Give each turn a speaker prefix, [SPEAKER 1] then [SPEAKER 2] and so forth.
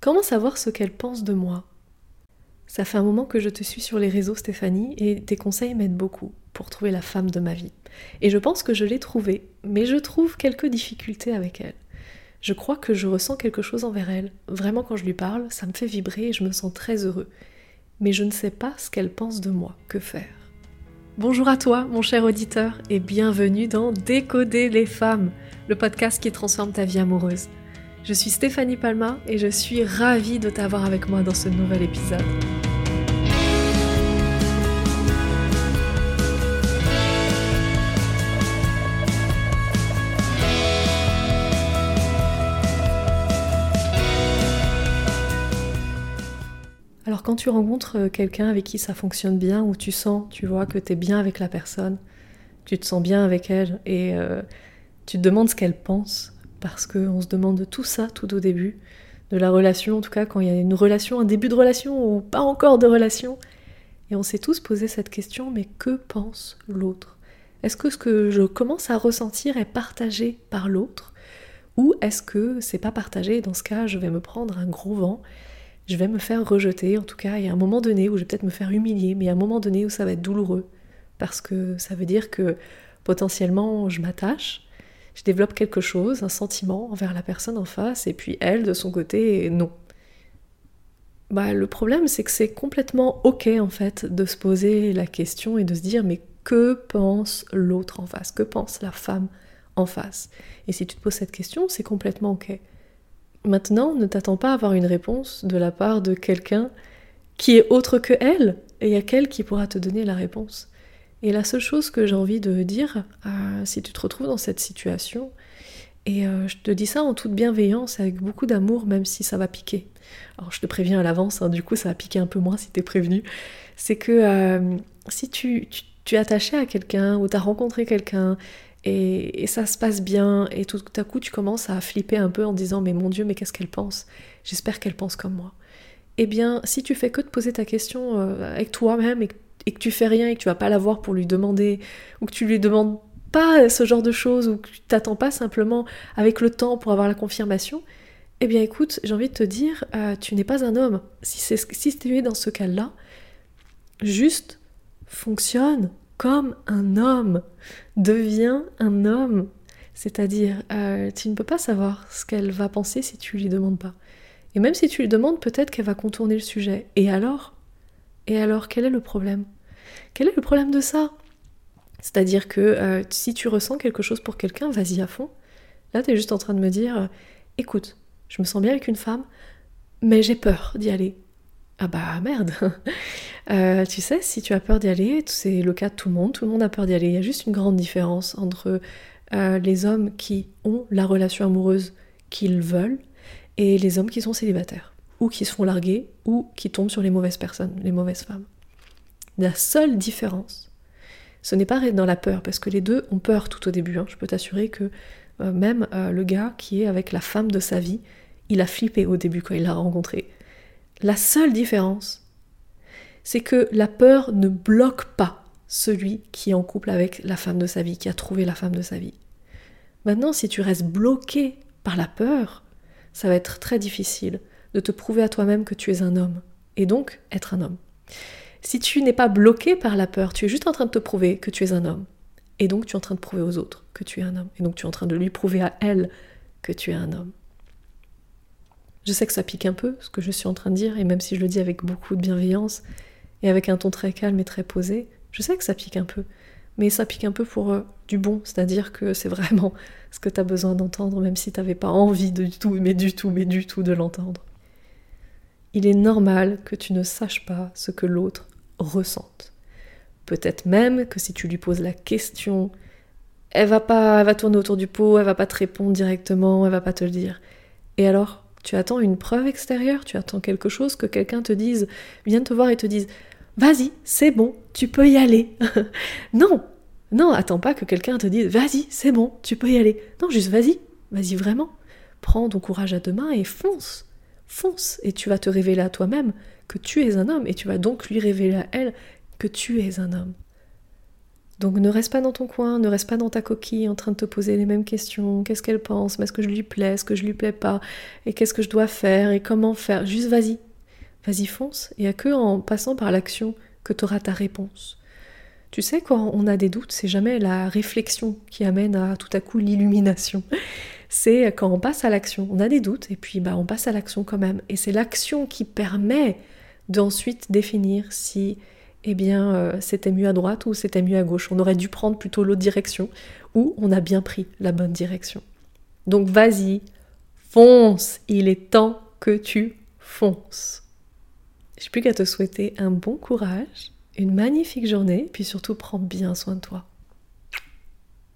[SPEAKER 1] Comment savoir ce qu'elle pense de moi? Ça fait un moment que je te suis sur les réseaux Stéphanie et tes conseils m'aident beaucoup pour trouver la femme de ma vie. Et je pense que je l'ai trouvée, mais je trouve quelques difficultés avec elle. Je crois que je ressens quelque chose envers elle. Vraiment quand je lui parle, ça me fait vibrer et je me sens très heureux. Mais je ne sais pas ce qu'elle pense de moi. Que faire? Bonjour à toi, mon cher auditeur, et bienvenue dans Décoder les femmes, le podcast qui transforme ta vie amoureuse. Je suis Stéphanie Palma et je suis ravie de t'avoir avec moi dans ce nouvel épisode. Alors quand tu rencontres quelqu'un avec qui ça fonctionne bien, où tu sens, tu vois, que tu es bien avec la personne, tu te sens bien avec elle et euh, tu te demandes ce qu'elle pense, parce qu'on se demande tout ça tout au début de la relation, en tout cas quand il y a une relation, un début de relation ou pas encore de relation. Et on s'est tous posé cette question, mais que pense l'autre? Est-ce que ce que je commence à ressentir est partagé par l'autre? Ou est-ce que c'est pas partagé? Dans ce cas, je vais me prendre un gros vent, je vais me faire rejeter. En tout cas, il y a un moment donné où je vais peut-être me faire humilier, mais il a un moment donné où ça va être douloureux. Parce que ça veut dire que potentiellement je m'attache, je développe quelque chose, un sentiment envers la personne en face, et puis elle, de son côté, non. Bah, le problème, c'est que c'est complètement ok en fait de se poser la question et de se dire mais que pense l'autre en face? Que pense la femme en face? Et si tu te poses cette question, c'est complètement ok. Maintenant, ne t'attends pas à avoir une réponse de la part de quelqu'un qui est autre que elle, et il y a qu'elle qui pourra te donner la réponse. Et la seule chose que j'ai envie de dire, euh, si tu te retrouves dans cette situation, et euh, je te dis ça en toute bienveillance, avec beaucoup d'amour, même si ça va piquer. Alors je te préviens à l'avance, hein, du coup ça va piquer un peu moins si t'es prévenu. C'est que euh, si tu, es attaché à quelqu'un ou t'as rencontré quelqu'un et, ça se passe bien et tout à coup tu commences à flipper un peu en disant mais mon Dieu mais qu'est-ce qu'elle pense? J'espère qu'elle pense comme moi. Eh bien si tu fais que de poser ta question avec toi-même et et que tu fais rien et que tu vas pas la voir pour lui demander, ou que tu lui demandes pas ce genre de choses, ou que tu t'attends pas simplement avec le temps pour avoir la confirmation, eh bien écoute, j'ai envie de te dire, euh, tu n'es pas un homme. Si, si tu es dans ce cas-là, juste fonctionne comme un homme. Deviens un homme. C'est-à-dire, euh, tu ne peux pas savoir ce qu'elle va penser si tu lui demandes pas. Et même si tu lui demandes, peut-être qu'elle va contourner le sujet. Et alors et alors, quel est le problème? Quel est le problème de ça? C'est-à-dire que euh, si tu ressens quelque chose pour quelqu'un, vas-y à fond. Là, tu es juste en train de me dire, euh, écoute, je me sens bien avec une femme, mais j'ai peur d'y aller. Ah bah merde euh, Tu sais, si tu as peur d'y aller, c'est le cas de tout le monde, tout le monde a peur d'y aller. Il y a juste une grande différence entre les hommes qui ont la relation amoureuse qu'ils veulent et les hommes qui sont célibataires ou qui se font larguer, ou qui tombent sur les mauvaises personnes, les mauvaises femmes. La seule différence, ce n'est pas dans la peur, parce que les deux ont peur tout au début. Hein. Je peux t'assurer que euh, même euh, le gars qui est avec la femme de sa vie, il a flippé au début quand il l'a rencontrée. La seule différence, c'est que la peur ne bloque pas celui qui est en couple avec la femme de sa vie, qui a trouvé la femme de sa vie. Maintenant, si tu restes bloqué par la peur, ça va être très difficile de te prouver à toi-même que tu es un homme, et donc être un homme. Si tu n'es pas bloqué par la peur, tu es juste en train de te prouver que tu es un homme, et donc tu es en train de prouver aux autres que tu es un homme, et donc tu es en train de lui prouver à elle que tu es un homme. Je sais que ça pique un peu ce que je suis en train de dire, et même si je le dis avec beaucoup de bienveillance et avec un ton très calme et très posé, je sais que ça pique un peu, mais ça pique un peu pour euh, du bon, c'est-à-dire que c'est vraiment ce que tu as besoin d'entendre, même si tu n'avais pas envie du tout, mais du tout, mais du tout de l'entendre il est normal que tu ne saches pas ce que l'autre ressente. Peut-être même que si tu lui poses la question, elle va pas, elle va tourner autour du pot, elle va pas te répondre directement, elle va pas te le dire. Et alors, tu attends une preuve extérieure, tu attends quelque chose que quelqu'un te dise, vienne te voir et te dise, vas-y, c'est bon, tu peux y aller. non, non, attends pas que quelqu'un te dise, vas-y, c'est bon, tu peux y aller. Non, juste vas-y, vas-y vraiment. Prends ton courage à deux mains et fonce fonce et tu vas te révéler à toi-même que tu es un homme et tu vas donc lui révéler à elle que tu es un homme. Donc ne reste pas dans ton coin, ne reste pas dans ta coquille en train de te poser les mêmes questions. Qu'est-ce qu'elle pense? Est-ce que je lui plais? Est-ce que je lui plais pas? Et qu'est-ce que je dois faire? Et comment faire? Juste vas-y. Vas-y, fonce. N'y a que en passant par l'action que tu auras ta réponse. Tu sais, quand on a des doutes, c'est jamais la réflexion qui amène à tout à coup l'illumination. C'est quand on passe à l'action. On a des doutes et puis bah, on passe à l'action quand même. Et c'est l'action qui permet d'ensuite définir si eh bien, euh, c'était mieux à droite ou c'était mieux à gauche. On aurait dû prendre plutôt l'autre direction ou on a bien pris la bonne direction. Donc vas-y, fonce, il est temps que tu fonces. J'ai plus qu'à te souhaiter un bon courage, une magnifique journée, puis surtout prends bien soin de toi.